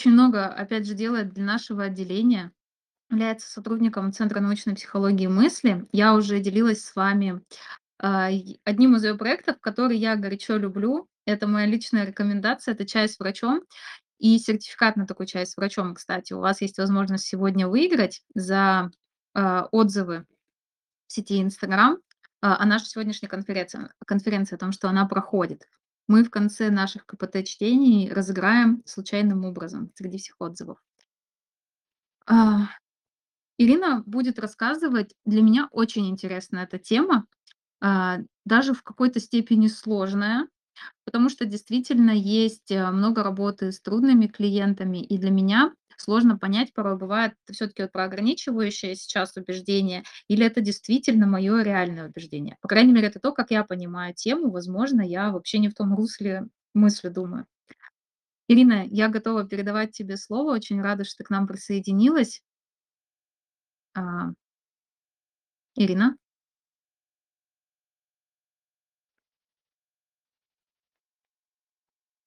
очень много, опять же, делает для нашего отделения. Является сотрудником Центра научной психологии мысли. Я уже делилась с вами, а, одним из её проектов, который я горячо люблю. Это моя личная рекомендация, это чай с врачом и сертификат на такой чай с врачом, кстати. У вас есть возможность сегодня выиграть за, а, отзывы в сети "Инстаграм", а, о нашей сегодняшней конфереции конференции, о том, что она проходит. Мы в конце наших КПТ-чтений разыграем случайным образом среди всех отзывов. А, Ирина будет рассказывать. Для меня очень интересна эта тема, а, даже в какой-то степени сложная, потому что действительно есть, э, много работы с трудными клиентами, и для меня сложно понять, порой бывает, это всё-таки вот про ограничивающее сейчас убеждение или это действительно моё реальное убеждение. По крайней мере, это то, как я понимаю тему. Возможно, я вообще не в том русле мысли думаю. Ирина, я готова передавать тебе слово. Очень рада, что ты к нам присоединилась. А Ирина?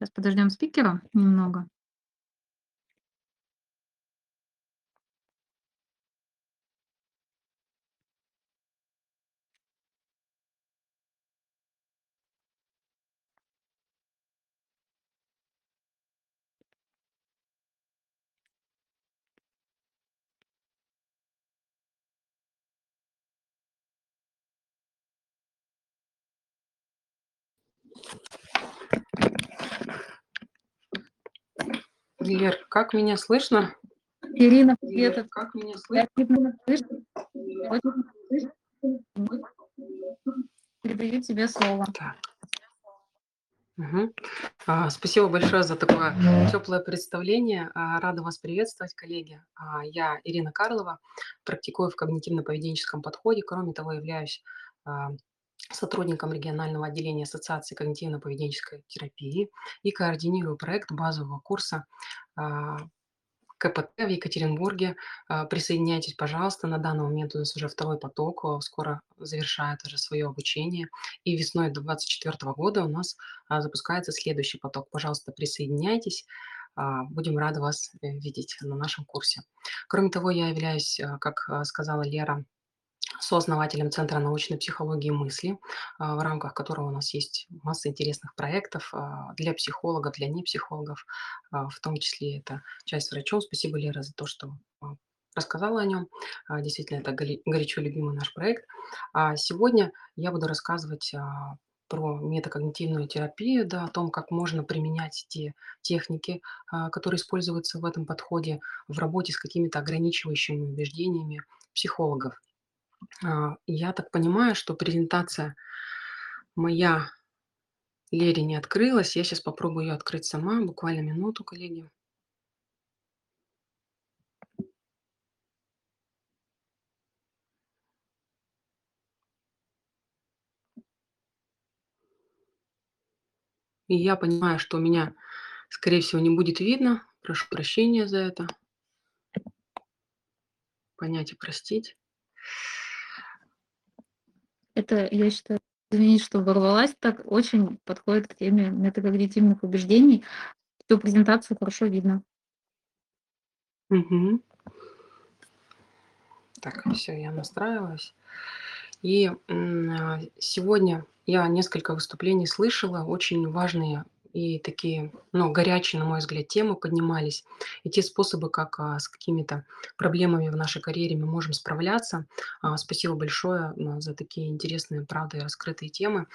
Щас подождём спикера немного. Лер, как меня слышно? Ирина, привет. Лер, как меня слышно? Передаю тебе слово. Мгм. А, спасибо большое за такое тёплое представление. А, рада вас приветствовать, коллеги. А, я Ирина Карлова, практикую в когнитивно-поведенческом подходе. Кроме того, являюсь, а, сотрудником регионального отделения Ассоциации когнитивно-поведенческой терапии и координирую проект базового курса, а, КПТ в Екатеринбурге. А, присоединяйтесь, пожалуйста. На данный момент у нас уже второй поток, э, скоро завершает уже своё обучение. И весной 24 года у нас, а, запускается следующий поток. Пожалуйста, присоединяйтесь. А, будем рады вас, э, видеть на нашем курсе. Кроме того, я являюсь, а, как, а, сказала Лера, сооснователем Центра научной психологии мысли, а, в рамках которого у нас есть масса интересных проектов, а, для психологов, для непсихологов, а, в том числе это "Чай с врачом". Спасибо, Лера, за то, что, рассказала о нём. А, действительно, это горячо любимый наш проект. А сегодня я буду рассказывать, про метакогнитивную терапию, да, о том, как можно применять те техники, которые используются в этом подходе в работе с какими-то ограничивающими убеждениями психологов. А, я так понимаю, что презентация моя Лере не открылась. Я щас попробую её открыть сама. Буквально минуту, коллеги. И я понимаю, что меня, скорее всего, не будет видно. Прошу прощения за это. Понять и простить. Это, я считаю, извини, что ворвалась, так очень подходит к теме метакогнитивных убеждений. Всю презентацию хорошо видно. Мгм. Так, всё, я настраиваюсь. И, а, сегодня я несколько выступлений слышала, очень важные и такие, ну, горячие, на мой взгляд, темы поднимались, и те способы, как, а, с какими-то проблемами в нашей карьере мы можем справляться. А, спасибо большое, м, за такие интересные, правда, и раскрытые темы.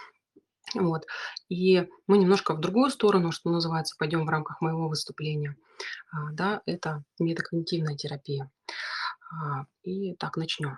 Вот. И мы немножко в другую сторону, что называется, пойдём в рамках моего выступления. А, да, это метакогнитивная терапия. А, и так, начнём.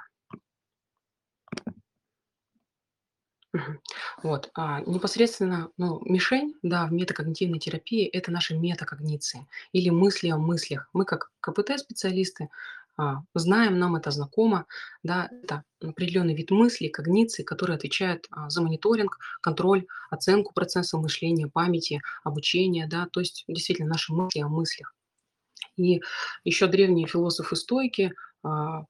Вот, а, непосредственно, ну, мишень, да, в метакогнитивной терапии- это наши метакогниции или мысли о мыслях. Мы, как КПТ-специалисты, а, знаем, нам это знакомо, да. Это определённый вид мыслей, когниций, которые отвечают, а, за мониторинг, контроль, оценку процесса мышления, памяти, обучения, да, то есть действительно наши мысли о мыслях. И ещё древние философы-стоики, а,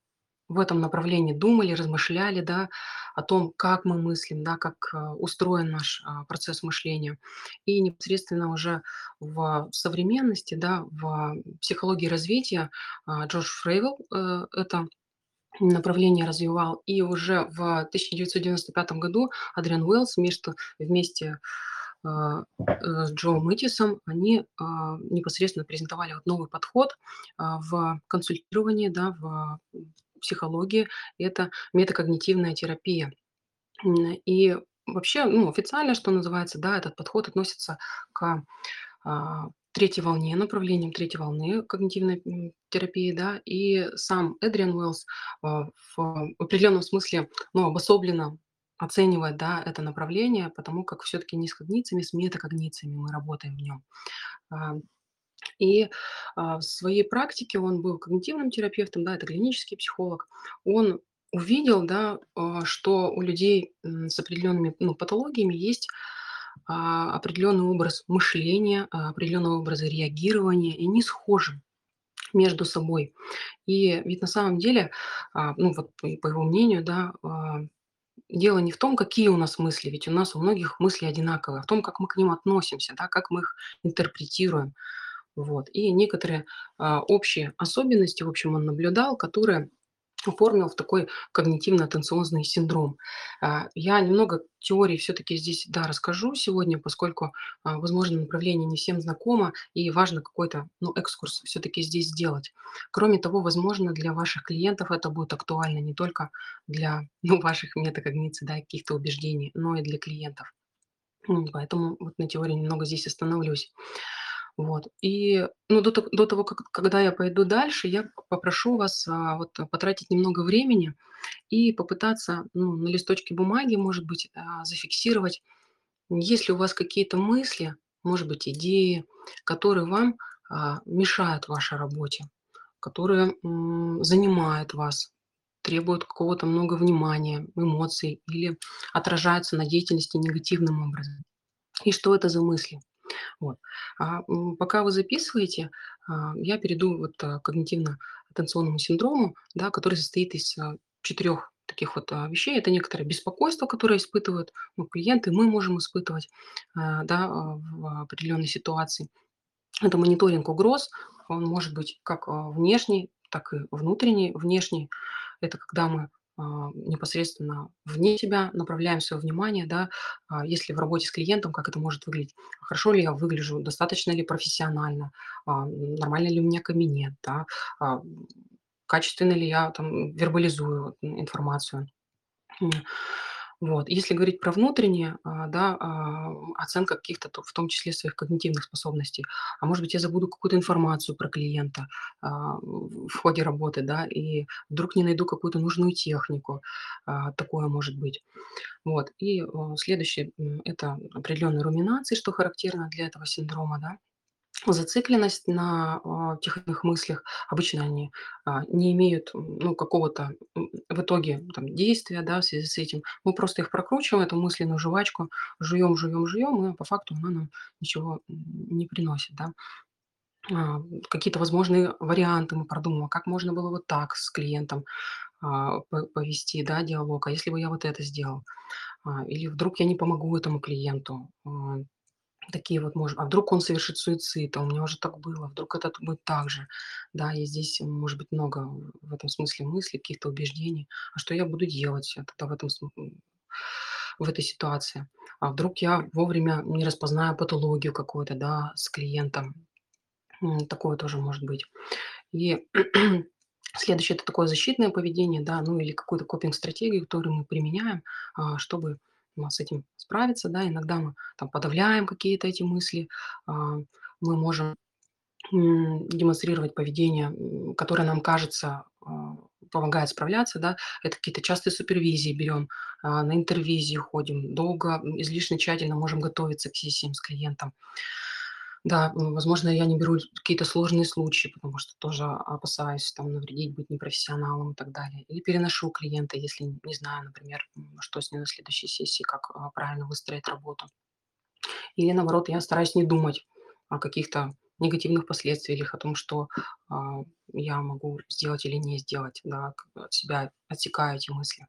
в этом направлении думали, размышляли, да, о том, как мы мыслим, да, как э, устроен наш а, процесс мышления. И непосредственно уже в современности, да, в психологии развития а, Джордж Фрейвелл э, это направление развивал. И уже в 1995 году Адриан Уэллс вместе, а, э, с Джо Мэтисом, они непосредственно презентовали вот новый подход в консультировании, да, в психологии. Это метакогнитивная терапия. И вообще, ну, официально, что называется, да, этот подход относится к третьей волне, направлением третьей волны когнитивной терапии, да, и сам Эдриан Уэллс в определенном смысле, ну, обособленно оценивать, да, это направление, потому как все-таки не с когнициями, с метакогнициями мы работаем в нем. А, и а, в своей практике он был когнитивным терапевтом, да, это клинический психолог. Он увидел, да, а, что у людей с определенными ну, патологиями есть определенный образ мышления, определенный образ реагирования, и они схожи между собой. И ведь на самом деле, ну вот по его мнению, да, дело не в том, какие у нас мысли, ведь у нас у многих мысли одинаковые, а в том, как мы к ним относимся, да, как мы их интерпретируем. Вот. И некоторые а, общие особенности, в общем, он наблюдал, которые оформил в такой когнитивно-атtenционный синдром. А, я немного теории все-таки здесь, да, расскажу сегодня, поскольку, а, возможно, направление не всем знакомо, и важно какой-то, ну, экскурс все-таки здесь сделать. Кроме того, возможно, для ваших клиентов это будет актуально не только для, ну, ваших метакогниций, да, каких-то убеждений, но и для клиентов. Поэтому вот на теории немного здесь остановлюсь. Вот. И, ну, до, до того, как, когда я пойду дальше, я попрошу вас а, вот, потратить немного времени и попытаться ну, на листочке бумаги, может быть, а, зафиксировать, есть ли у вас какие-то мысли, может быть, идеи, которые вам а, мешают вашей работе, которые м, занимают вас, требуют какого-то много внимания, эмоций или отражаются на деятельности негативным образом. И что это за мысли? Вот. А, пока вы записываете, а, я перейду вот а, к когнитивно-атtenционному синдрому, да, который состоит из а, четырех таких вот а, вещей. Это некоторое беспокойство, которое испытывают ну, клиенты, мы можем испытывать да, в определенной ситуации. Это мониторинг угроз, он может быть как внешний, так и внутренний. Внешний– это когда мы непосредственно вне себя направляем свое внимание, да, а, если в работе с клиентом, как это может выглядеть, хорошо ли я выгляжу, достаточно ли профессионально, а, нормально ли у меня кабинет, да, качественно ли я там вербализую информацию. Вот. Если говорить про внутреннее, а, да, а, оценка каких-то, в том числе своих когнитивных способностей. А может быть, я забуду какую-то информацию про клиента а, в ходе работы, да, и вдруг не найду какую-то нужную технику. Такое может быть. Вот. И следующее– это определенные руминации, что характерно для этого синдрома, да. Зацикленность на а, тех мыслях, обычно они а, не имеют ну, какого-то в итоге там, действия да, в связи с этим. Мы просто их прокручиваем, эту мысленную жвачку, жуем, жуем, жуем, и по факту она нам ничего не приносит. Да. А, какие-то возможные варианты мы продумываем, как можно было вот так с клиентом а, повести да, диалог, а если бы я вот это сделал, а, или вдруг я не помогу этому клиенту, а, Такие вот, может, а вдруг он совершит суицид, а у меня уже так было, вдруг это будет так же. Да, и здесь может быть много в этом смысле мыслей, каких-то убеждений. А что я буду делать тогда в этом в этой ситуации? А вдруг я вовремя не распознаю патологию какую-то, да, с клиентом? Такое тоже может быть. И следующее– это такое защитное поведение, да, ну или какую-то копинг-стратегию, которую мы применяем, а, чтобы с этим справиться, да, иногда мы там подавляем какие-то эти мысли, а, мы можем демонстрировать поведение, которое нам кажется а, помогает справляться, да, это какие-то частые супервизии берем, а, на интервизии ходим, долго, излишне тщательно можем готовиться к сессиям с клиентом. Да, возможно, я не беру какие-то сложные случаи, потому что тоже опасаюсь там навредить, быть непрофессионалом и так далее. Или переношу клиента, если не знаю, например, что с ним на следующей сессии, как а, правильно выстроить работу. Или наоборот, я стараюсь не думать о каких-то негативных последствиях, о том, что а, я могу сделать или не сделать, да, от себя отсекаю эти мысли.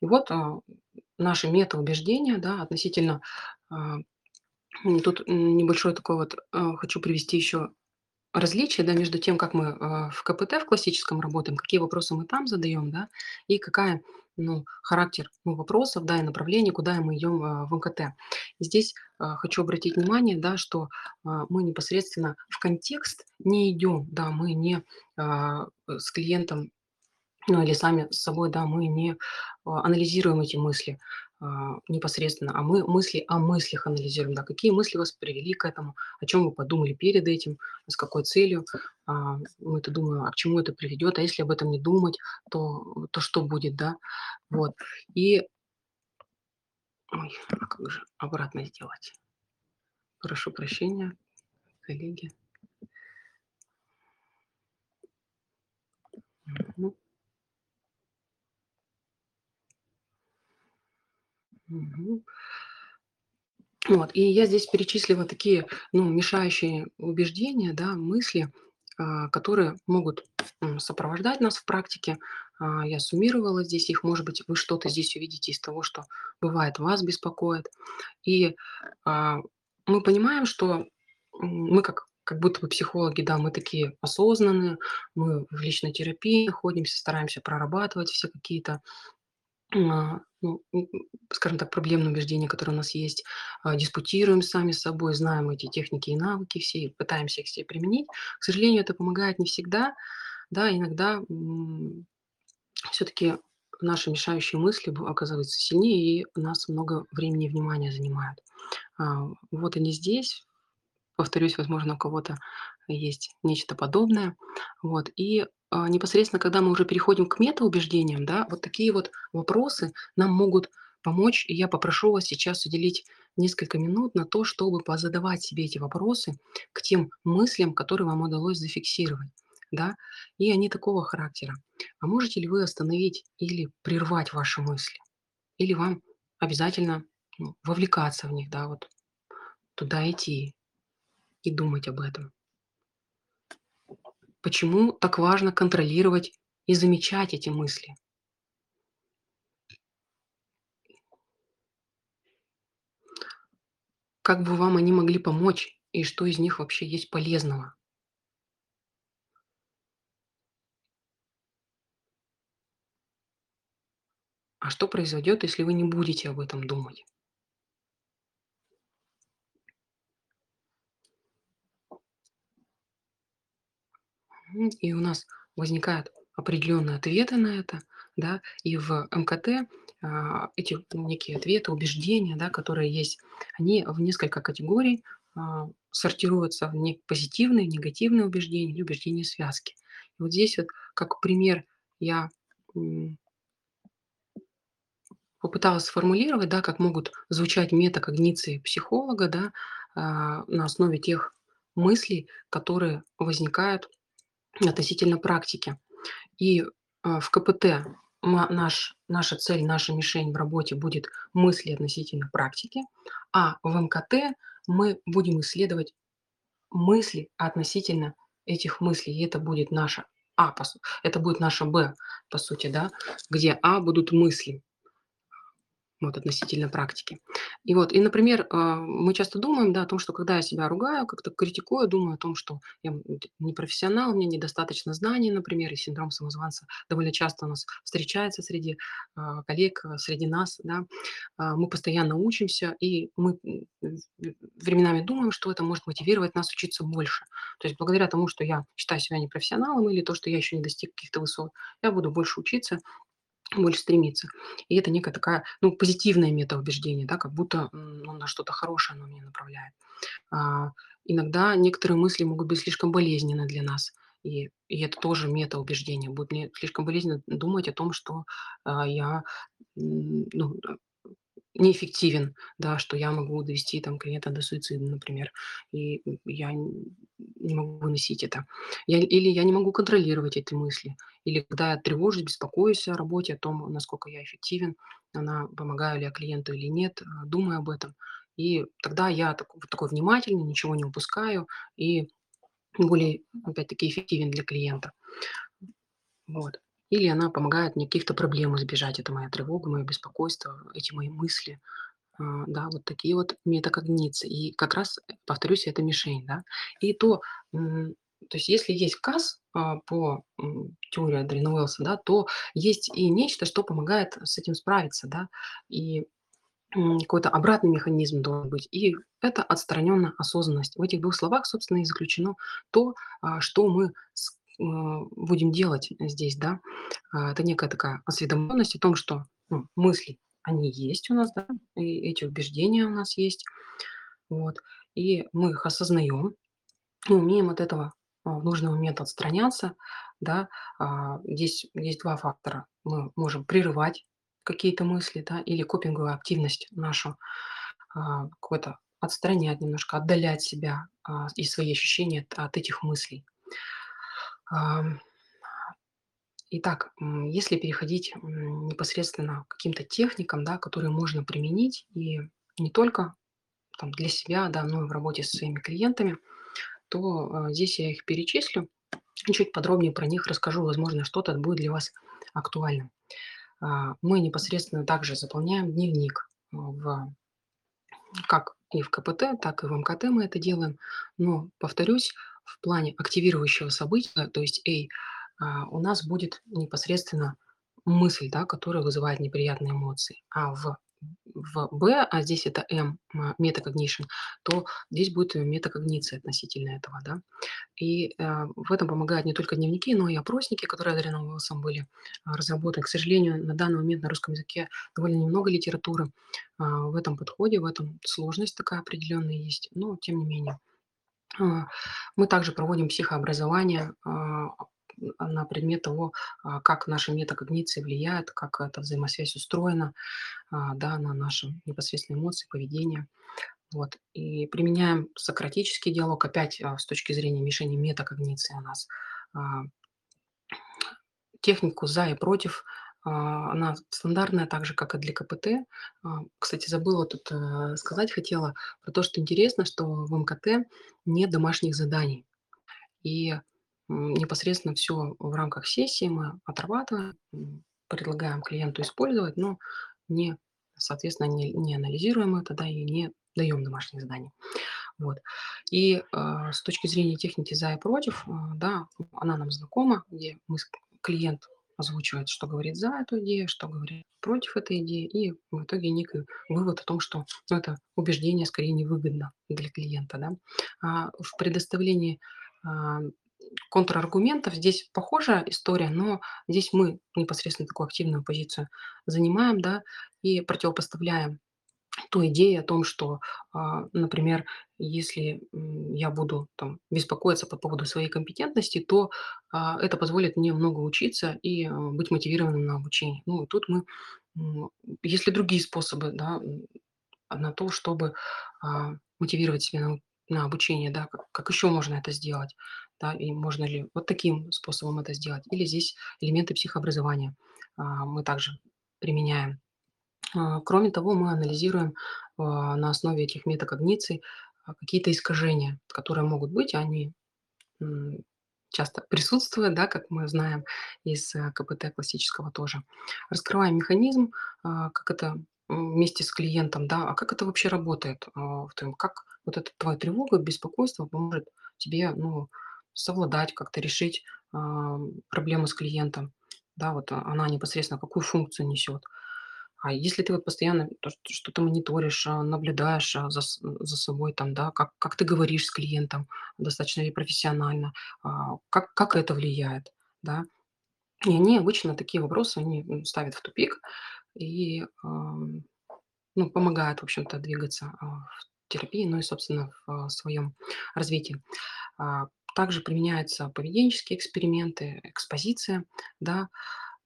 И вот, а, наши метаубеждения, да, относительно, тут небольшое такое вот, а, хочу привести еще различие, да, между тем, как мы, а, в КПТ в классическом работаем, какие вопросы мы там задаем, да, и какая, ну, характер, ну, вопросов, да, и направление, куда мы идем, а, в МКТ. Здесь, хочу обратить внимание, да, что, мы непосредственно в контекст не идем, да, мы не, э, с клиентом ну, или сами с собой, да, мы не а, анализируем эти мысли а, непосредственно, а мы мысли о мыслях анализируем, да, какие мысли вас привели к этому, о чем вы подумали перед этим, с какой целью. А, мы это думаем, а к чему это приведет, а если об этом не думать, то, то что будет, да, вот. И, ой, а как же обратно сделать? Прошу прощения, коллеги. Мгм. Мгм. Вот, и я здесь перечислила такие, ну, мешающие убеждения, да, мысли, а, которые могут сопровождать нас в практике. А, Я суммировала здесь их, может быть, вы что-то здесь увидите из того, что бывает вас беспокоит. И а, мы понимаем, что мы как как будто бы психологи, да, мы такие осознанные, мы в личной терапии находимся, стараемся прорабатывать все какие-то скажем так, проблемные убеждения, которые у нас есть, а, диспутируем сами с собой, знаем эти техники и навыки все, и пытаемся их все применить. К сожалению, это помогает не всегда, да, иногда все-таки наши мешающие мысли оказываются сильнее, и нас много времени и внимания занимают. А, Вот они здесь, Повторюсь, возможно, у кого-то есть нечто подобное. Вот. И а, непосредственно, когда мы уже переходим к метаубеждениям, да, вот такие вот вопросы нам могут помочь. И я попрошу вас сейчас уделить несколько минут на то, чтобы позадавать себе эти вопросы к тем мыслям, которые вам удалось зафиксировать. Да? И они такого характера. А можете ли вы остановить или прервать ваши мысли? Или вам обязательно ну, вовлекаться в них, да, вот туда идти и думать об этом? Почему так важно контролировать и замечать эти мысли? Как бы вам они могли помочь и что из них вообще есть полезного? А что произойдет, если вы не будете об этом думать? И у нас возникают определенные ответы на это, да, и в МКТ а, эти некие ответы, убеждения, да, которые есть, они в несколько категорий а, сортируются в не- позитивные, негативные убеждения убеждения связки. И вот здесь вот как пример я м, попыталась сформулировать, да, как могут звучать метакогниции психолога, да, а, на основе тех мыслей, которые возникают относительно практики. И, а, в КПТ наш наша цель, наша мишень в работе будет мысли относительно практики, а в МКТ мы будем исследовать мысли относительно этих мыслей. И это будет наша А, по су это будет наша Б, по сути, да, где А будут мысли. Вот относительно практики. И вот, и, например, а, мы часто думаем, да, о том, что когда я себя ругаю, как-то критикую, думаю о том, что я не профессионал, у меня недостаточно знаний, например, и синдром самозванца довольно часто у нас встречается среди а, коллег, а, среди нас, да. Мы постоянно учимся, и мы временами думаем, что это может мотивировать нас учиться больше. То есть благодаря тому, что я считаю себя непрофессионалом или то, что я еще не достиг каких-то высот, я буду больше учиться, больше стремиться. И это некая такая, ну, позитивное метаубеждение, да, как будто, ну, на что-то хорошее оно меня направляет. А, иногда некоторые мысли могут быть слишком болезненны для нас. И, и это тоже метаубеждение. Будет мне слишком болезненно думать о том, что а, я ну, неэффективен, да, что я могу довести там клиента до суицида, например, и я не могу выносить это. Я, или я не могу контролировать эти мысли. Или когда я тревожусь, беспокоюсь о работе, о том, насколько я эффективен, она, помогаю ли я клиенту или нет, а, думаю об этом. И тогда я так- вот такой внимательный, ничего не упускаю и более, опять-таки, эффективен для клиента. Вот. Или она помогает мне каких-то проблем избежать. Это моя тревога, мое беспокойство, эти мои мысли. А, да, вот такие вот метакогниции. И как раз, э, повторюсь, это мишень, да. И то, то есть если есть КАС а, по теории Адрена Уэллса, да, то есть и нечто, что помогает с этим справиться, да. И какой-то обратный механизм должен быть. И это отстраненная осознанность. В этих двух словах, собственно, и заключено то, а, что мы с- будем делать здесь, да. А, Это некая такая осведомленность о том, что ну, мысли, они есть у нас, да, и эти убеждения у нас есть, вот, и мы их осознаем, и умеем от этого а, в нужный момент отстраняться, да. А, Здесь есть два фактора. Мы можем прерывать какие-то мысли, да, или копинговую активность нашу а, какой-то отстранять немножко, отдалять себя а, и свои ощущения от этих мыслей. Итак, если переходить непосредственно к каким-то техникам, да, которые можно применить и не только там, для себя, да, но и в работе со своими клиентами, то а, здесь я их перечислю и чуть подробнее про них расскажу. Возможно, что-то будет для вас актуальным. А, Мы непосредственно также заполняем дневник а, в как и в КПТ, так и в МКТ мы это делаем. Но, повторюсь, в плане активирующего события, то есть A, а, у нас будет непосредственно мысль, да, которая вызывает неприятные эмоции. А в, в Б, а здесь это М, метакогнишн, то здесь будет метакогниция относительно этого. Да. И э, в этом помогают не только дневники, но и опросники, которые Адрианом Уиллсом были а, разработаны. К сожалению, на данный момент на русском языке довольно немного литературы а, в этом подходе, в этом сложность такая определенная есть, но тем не менее. А, Мы также проводим психообразование а, на предмет того, а, как наши метакогниции влияют, как эта взаимосвязь устроена а, да, на наши непосредственные эмоции, поведение. Вот. И применяем сократический диалог, опять а, с точки зрения мишени метакогниции у нас. а, Технику за и против, а, она стандартная, так же, как и для КПТ. А, Кстати, забыла тут э, сказать, хотела про то, что интересно, что в МКТ нет домашних заданий. И непосредственно все в рамках сессии мы отрабатываем, предлагаем клиенту использовать, но не, соответственно, не, не анализируем это, да, и не даем домашних заданий. Вот. И а, с точки зрения техники за и против, а, да, она нам знакома, где мы, клиент озвучивает, что говорит за эту идею, что говорит против этой идеи, и в итоге некий вывод о том, что ну, это убеждение скорее невыгодно для клиента. Да? А в предоставлении а, контраргументов здесь похожая история, но здесь мы непосредственно такую активную позицию занимаем, да, и противопоставляем ту идею о том, что, а, например, если я буду там, беспокоиться по поводу своей компетентности, то а, это позволит мне много учиться и а, быть мотивированным на обучение. Ну, и тут мы, есть ли другие способы, да, на то, чтобы мотивировать себя на, на обучение, да, как, как еще можно это сделать, да, и можно ли вот таким способом это сделать, или здесь элементы психообразования мы также применяем. А, Кроме того, мы анализируем а, на основе этих метакогниций а, какие-то искажения, которые могут быть, они часто присутствуют, да, как мы знаем из э, КПТ классического тоже. Раскрываем механизм, как это вместе с клиентом, да, а как это вообще работает, как вот эта твоя тревога, беспокойство поможет тебе, ну, совладать, как-то решить проблему с клиентом, да, вот она непосредственно какую функцию несет. А если ты вот постоянно то что что-то мониторишь, а, наблюдаешь, а, за за собой там, да, как как ты говоришь с клиентом, достаточно ли профессионально, а, как как это влияет, да. И они обычно такие вопросы, они, ставят в тупик и, ну, помогают, в общем-то, двигаться, в терапии, ну и, собственно, в, своем развитии. Также применяются поведенческие эксперименты, экспозиция, да.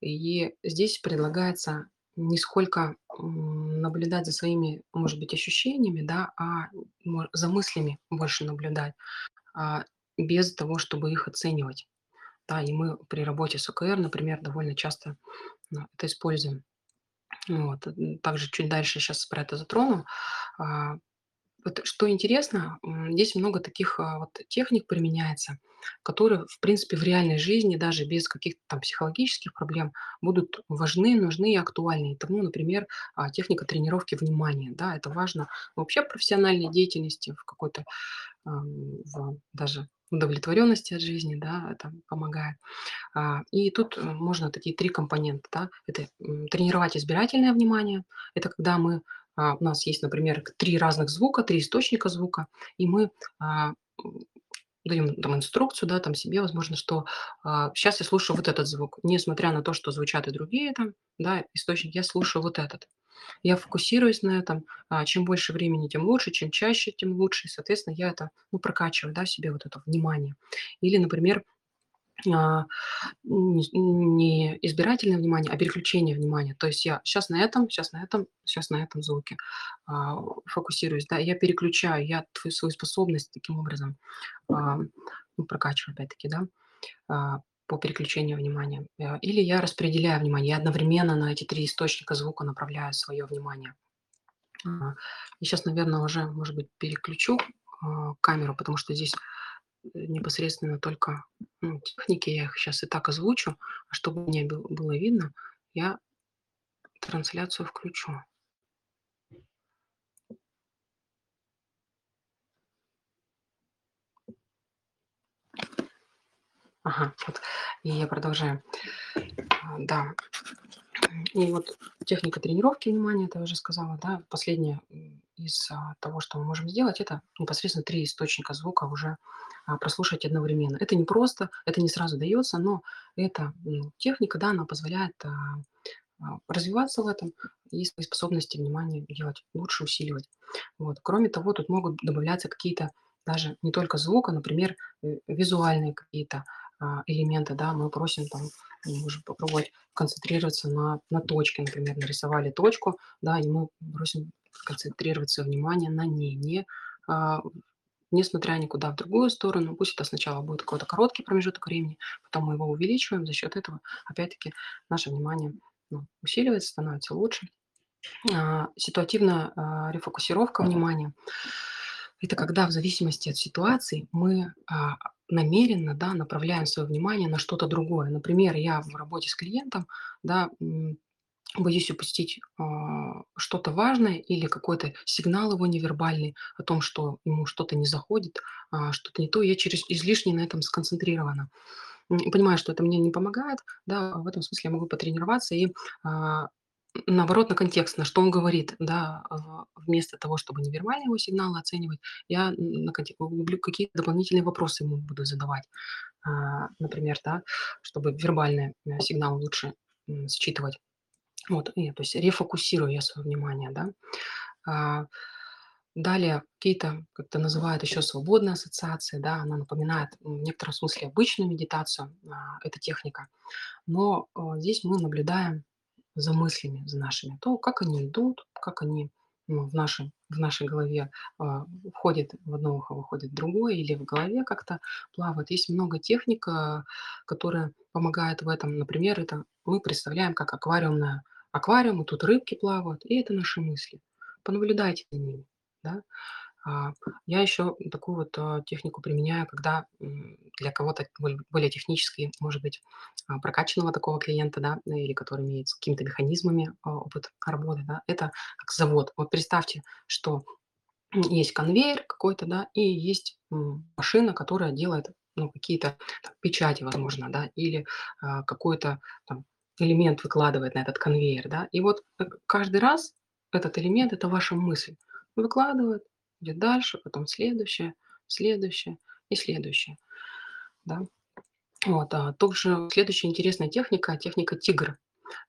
И здесь предлагается не сколько, наблюдать за своими, может быть, ощущениями, да, а за мыслями больше наблюдать, а, без того, чтобы их оценивать. Да, и мы при работе с ОКР, например, довольно часто, ну, это используем. Вот, также чуть дальше сейчас про это затрону. Вот что интересно, здесь много таких, а, вот техник применяется, которые, в принципе, в реальной жизни, даже без каких-то там психологических проблем, будут важны, нужны и актуальны. Тому, например, а, техника тренировки внимания. Да, это важно вообще в профессиональной деятельности, в какой-то, в даже удовлетворенности от жизни, да, это помогает. А, и тут, э, можно такие 3 компонента, да. Это, тренировать избирательное внимание. Это когда мы, у нас есть, например, 3 разных звука, 3 источника звука, и мы, а, даем там инструкцию, да, там себе, возможно, что, а, щас я слушаю вот этот звук, несмотря на то, что звучат и другие там, да, источники, я слушаю вот этот. Я фокусируюсь на этом. А, чем больше времени, тем лучше, чем чаще, тем лучше. И, соответственно, я это, ну, прокачиваю, да, себе вот это внимание. Или, например, а, не избирательное внимание, а переключение внимания. То есть я щас на этом, щас на этом, щас на этом звуке, а, фокусируюсь, да. Я переключаю, я твою свою способность таким образом, а, ну, прокачиваю опять-таки, да, а, по переключению внимания. А, или я распределяю внимание, я одновременно на эти 3 источника звука направляю свое внимание. А, и щас, наверно, уже, может быть, переключу, а, камеру, потому что здесь, э, непосредственно только, ну, техники. Я их щас и так озвучу, а чтобы мне был было видно, я трансляцию включу. Ага, вот. И я продолжаю. А, да. И вот техника тренировки внимания, это я уже сказала, да. Последнее, м, из, а, того, что мы можем сделать, это непосредственно 3 источника звука уже, а, прослушать одновременно. Это непросто, это не сразу даётся, но эта, м, техника, да, она позволяет, а, развиваться в этом и свои способности внимания делать лучше, усиливать. Вот. Кроме того, тут могут добавляться какие-то даже не только звук, а, например, э, визуальные какие-то, элементы, да. Мы просим там, мы можем попробовать концентрироваться на на точке, например. Нарисовали точку, да, и мы просим сконцентрировать своё внимание на ней, не, а, не смотря никуда в другую сторону. Пусть это сначала будет какой-то короткий промежуток времени, потом мы его увеличиваем. За счёт этого, опять-таки, наше внимание, ну, усиливается, становится лучше. А, ситуативная, а, рефокусировка внимания- это когда в зависимости от ситуации мы, а, намеренно, да, направляем своё внимание на что-то другое. Например, я в работе с клиентом, да, боюсь упустить, а, что-то важное или какой-то сигнал его невербальный о том, что ему что-то не заходит, а, что-то не то. Я через излишне на этом сконцентрирована. Понимаю, что это мне не помогает, да. В этом смысле я могу потренироваться и, а, наоборот, на контекст, на что он говорит, да. Вместо того, чтобы невербальные его сигналы оценивать, я на конте углублю какие-то дополнительные вопросы ему буду задавать. А, например, да, чтобы вербальные, э, сигналы лучше, считывать. Вот, и то есть рефокусирую я своё внимание, да. А, далее какие-то, как это называют ещё, свободные ассоциации, да. Она напоминает, в некотором смысле обычную медитацию, а, эта техника. Но, а, здесь мы наблюдаем за мыслями, за нашими, то, как они идут, как они, ну, в нашей в нашей голове, а, входят в одно ухо, выходят в другое или в голове как-то плавают. Есть много техник, а, которые помогают в этом. Например, это мы представляем, как аквариумная аквариум, и тут рыбки плавают, и это наши мысли. Понаблюдайте за ними, да. А, я ещё такую вот, а, технику применяю, когда, для кого-то более технически, может быть, а, прокачанного такого клиента, да, или который имеет с какими-то механизмами, а, опыт работы, да. Это как завод. Вот представьте, что, есть конвейер какой-то, да, и есть, машина, которая делает, ну, какие-то там печати, возможно, да, или, а, какой-то там элемент выкладывает на этот конвейер, да. И вот, э, каждый раз этот элемент- это ваша мысль. Выкладывает, идёт дальше, потом следующее, следующее и следующее, да. Вот, а, тоже следующая интересная техника- техника "Тигр".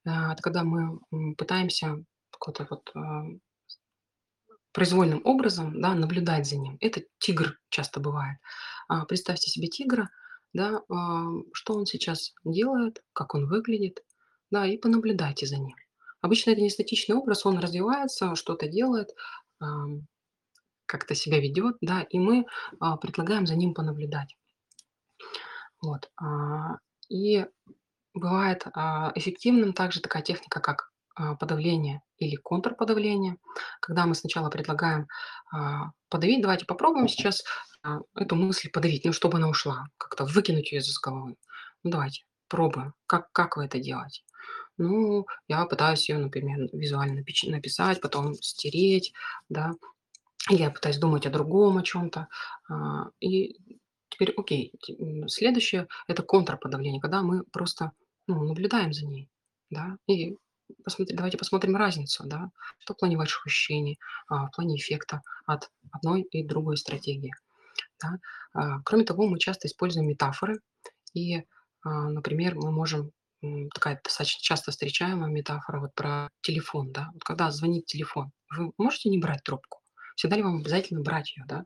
А, это когда мы, пытаемся какой-то вот, а, произвольным образом, да, наблюдать за ним. Это тигр часто бывает. А, представьте себе тигра, да, что он сейчас делает, как он выглядит, да, и понаблюдайте за ним. Обычно это не статичный образ, он развивается, что-то делает, как-то себя ведёт, да, и мы, а, предлагаем за ним понаблюдать. Вот, а, и бывает, а, эффективным также такая техника, как подавление или контрподавление, когда мы сначала предлагаем подавить, давайте попробуем сейчас эту мысль подавить, ну, чтобы она ушла, как-то выкинуть ее из головы. Ну, давайте, пробуем. Как, как вы это делаете? Ну, я пытаюсь ее, например, визуально написать, потом стереть, да, я пытаюсь думать о другом, о чем-то. И теперь, окей, следующее– это контрподавление, когда мы просто ну, наблюдаем за ней, да, и посмотри- давайте посмотрим разницу, да, что в плане ваших ощущений, а, в плане эффекта от одной и другой стратегии. Да. А, Кроме того, мы часто используем метафоры, и, а, например, мы можем такая достаточно часто встречаемая метафора вот про телефон, да, вот когда звонит телефон, вы можете не брать трубку? Всегда ли вам обязательно брать ее, да?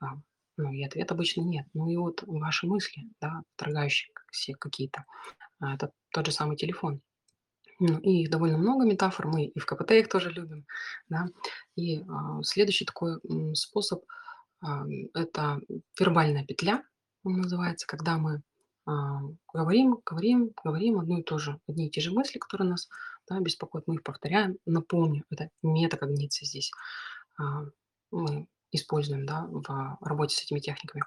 А, ну, и ответ обычно нет. Ну и вот ваши мысли, да, вторгающие к- все какие-то, а, это тот же самый телефон. Ну, и их довольно много метафор, мы и в КПТ их тоже любим, да. И а, следующий такой способ Ам, это вербальная петля, он называется, когда мы, а, говорим, говорим, говорим одно и то же, одни и те же мысли, которые нас, да, беспокоят, мы их повторяем. Напомню, это метакогниция здесь, мы используем, да, в работе с этими техниками.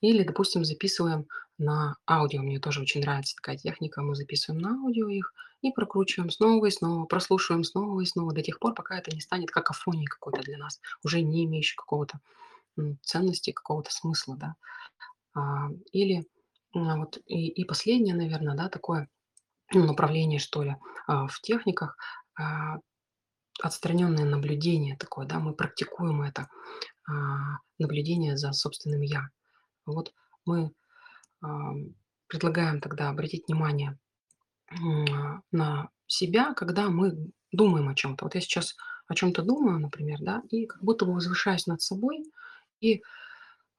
Или, допустим, записываем на аудио. Мне тоже очень нравится такая техника. Мы записываем на аудио их и прокручиваем снова и снова, прослушиваем снова и снова до тех пор, пока это не станет какофонией какой-то для нас, уже не имеющей какого-то ценности, какого-то смысла, да. А, или м, вот и, и последнее, наверное, да, такое ну, направление, что ли, а, в техниках, а, отстраненное наблюдение такое, да, мы практикуем это, а, наблюдение за собственным «я». Вот мы предлагаем тогда обратить внимание а, на себя, когда мы думаем о чем-то. Вот я сейчас о чем-то думаю, например, да, и как будто бы возвышаюсь над собой и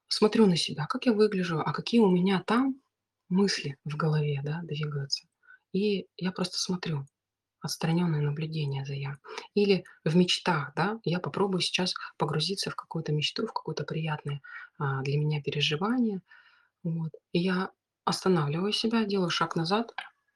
Смотрю на себя, как я выгляжу, а какие у меня там мысли в голове, да, двигаются. И я просто смотрю, отстраненное наблюдение за я. Или в мечтах, да, я попробую сейчас погрузиться в какую-то мечту, в какое-то приятное а, для меня переживание. Вот. И я останавливаю себя, делаю шаг назад,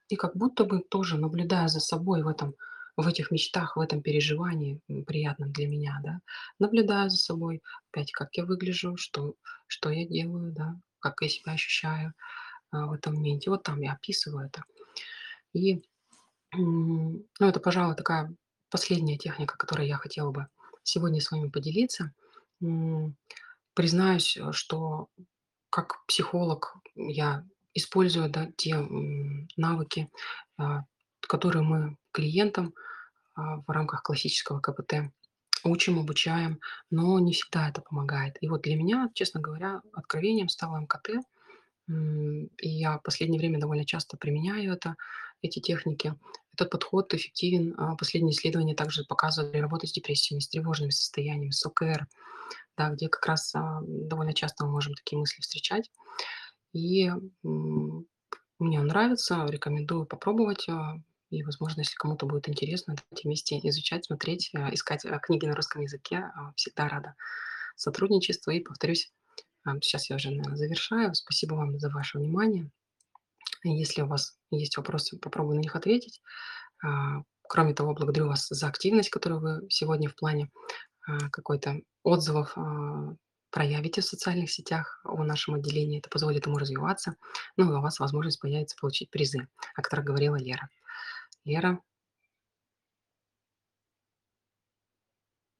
и как будто бы тоже наблюдая за собой в этом, в этих мечтах, в этом переживании приятном для меня, да, наблюдаю за собой, опять, как я выгляжу, что, что я делаю, да, как я себя ощущаю а, в этом моменте. Вот там я описываю это. И, ну, это, пожалуй, такая последняя техника, которой я хотела бы сегодня с вами поделиться. Признаюсь, э, что как психолог я использую, да, те, навыки, а, которые мы клиентам, а, в рамках классического КПТ учим, обучаем, но не всегда это помогает. И вот для меня, честно говоря, откровением стало МКТ. И я в последнее время довольно часто применяю это, эти техники. Этот подход эффективен. А, последние исследования также показывают при работе с депрессиями, с тревожными состояниями, с ОКР, да, где как раз, а, довольно часто мы можем такие мысли встречать. И, мне он нравится, рекомендую попробовать. а, И, возможно, если кому-то будет интересно, давайте вместе изучать, смотреть, искать книги на русском языке. Всегда рада сотрудничеству. И повторюсь, сейчас я уже, наверное, завершаю. Спасибо вам за ваше внимание. Если у вас есть вопросы, попробую на них ответить. А, Кроме того, благодарю вас за активность, которую вы сегодня в плане а, какой-то отзывов а, проявите в социальных сетях о нашем отделении. Это позволит ему развиваться. Ну и у вас возможность появится получить призы, о которых говорила Лера. Лера,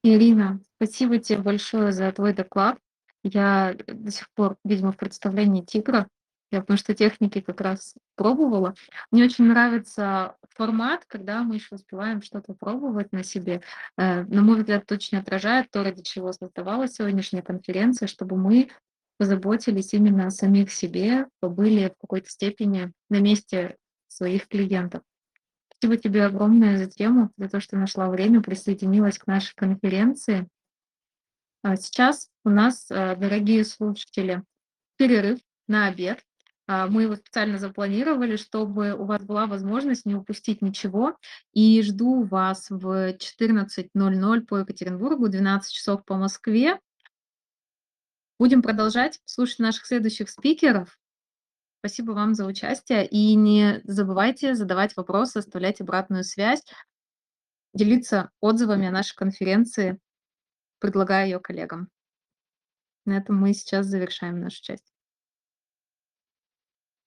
Ирина, спасибо тебе большое за твой доклад. Я до сих пор, видимо, в представлении тигра. Я потому что техники как раз пробовала. Мне очень нравится формат, когда мы еще успеваем что-то пробовать на себе. Э, На мой взгляд, это очень отражает то, ради чего создавалась сегодняшняя конференция, чтобы мы позаботились именно о самих себе, побыли в какой-то степени на месте своих клиентов. Спасибо тебе огромное за тему, за то, что нашла время, присоединилась к нашей конференции. А сейчас у нас, э, дорогие слушатели, перерыв на обед. А, Мы его специально запланировали, чтобы у вас была возможность не упустить ничего. И жду вас в 14.00 по Екатеринбургу, 12 часов по Москве. Будем продолжать слушать наших следующих спикеров. Спасибо вам за участие. И не забывайте задавать вопросы, оставлять обратную связь. делиться отзывами о нашей конференции, предлагая ее коллегам. На этом мы сейчас завершаем нашу часть.